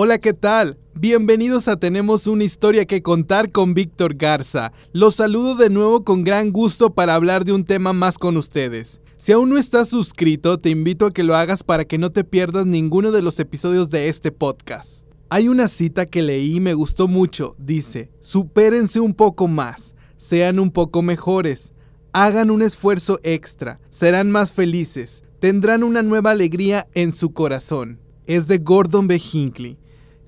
Hola, ¿qué tal? Bienvenidos a Tenemos una historia que contar con Víctor Garza. Los saludo de nuevo con gran gusto para hablar de un tema más con ustedes. Si aún no estás suscrito, te invito a que lo hagas para que no te pierdas ninguno de los episodios de este podcast. Hay una cita que leí y me gustó mucho. Dice, supérense un poco más, sean un poco mejores, hagan un esfuerzo extra, serán más felices, tendrán una nueva alegría en su corazón. Es de Gordon B. Hinckley.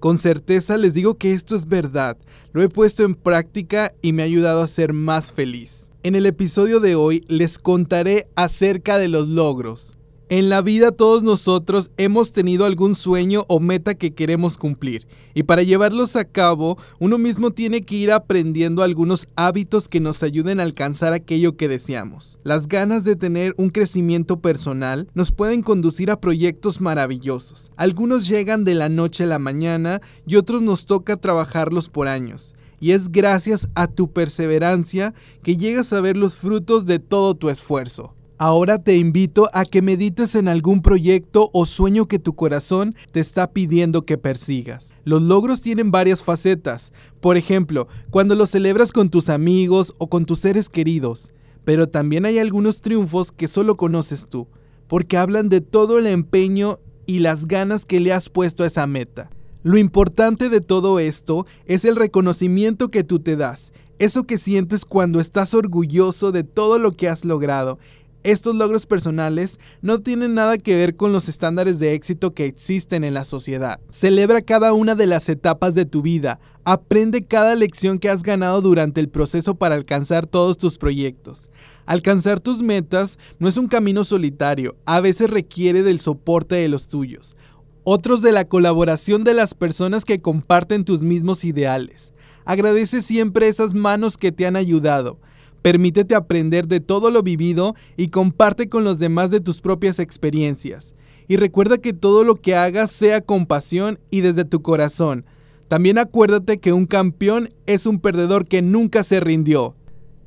Con certeza les digo que esto es verdad, lo he puesto en práctica y me ha ayudado a ser más feliz. En el episodio de hoy les contaré acerca de los logros. En la vida todos nosotros hemos tenido algún sueño o meta que queremos cumplir y para llevarlos a cabo uno mismo tiene que ir aprendiendo algunos hábitos que nos ayuden a alcanzar aquello que deseamos. Las ganas de tener un crecimiento personal nos pueden conducir a proyectos maravillosos. Algunos llegan de la noche a la mañana y otros nos toca trabajarlos por años y es gracias a tu perseverancia que llegas a ver los frutos de todo tu esfuerzo. Ahora te invito a que medites en algún proyecto o sueño que tu corazón te está pidiendo que persigas. Los logros tienen varias facetas, por ejemplo, cuando los celebras con tus amigos o con tus seres queridos, pero también hay algunos triunfos que solo conoces tú, porque hablan de todo el empeño y las ganas que le has puesto a esa meta. Lo importante de todo esto es el reconocimiento que tú te das, eso que sientes cuando estás orgulloso de todo lo que has logrado estos logros personales no tienen nada que ver con los estándares de éxito que existen en la sociedad. Celebra cada una de las etapas de tu vida, aprende cada lección que has ganado durante el proceso para alcanzar todos tus proyectos. Alcanzar tus metas no es un camino solitario, a veces requiere del soporte de los tuyos, otros de la colaboración de las personas que comparten tus mismos ideales. Agradece siempre esas manos que te han ayudado Permítete aprender de todo lo vivido y comparte con los demás de tus propias experiencias. Y recuerda que todo lo que hagas sea con pasión y desde tu corazón. También acuérdate que un campeón es un perdedor que nunca se rindió.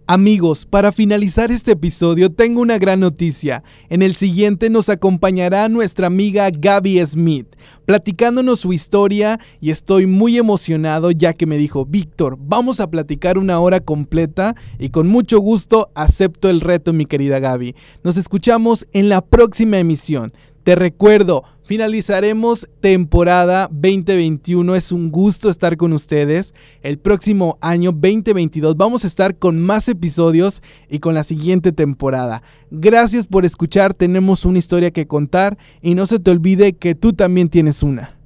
Amigos, para finalizar este episodio tengo una gran noticia. En el siguiente nos acompañará nuestra amiga Gaby Smith, platicándonos su historia y estoy muy emocionado ya que me dijo, Víctor, vamos a platicar una hora completa y con mucho gusto acepto el reto mi querida Gaby. Nos escuchamos en la próxima emisión. Te recuerdo, finalizaremos temporada 2021. Es un gusto estar con ustedes. El próximo año 2022 vamos a estar con más episodios y con la siguiente temporada. Gracias por escuchar. Tenemos una historia que contar y no se te olvide que tú también tienes una.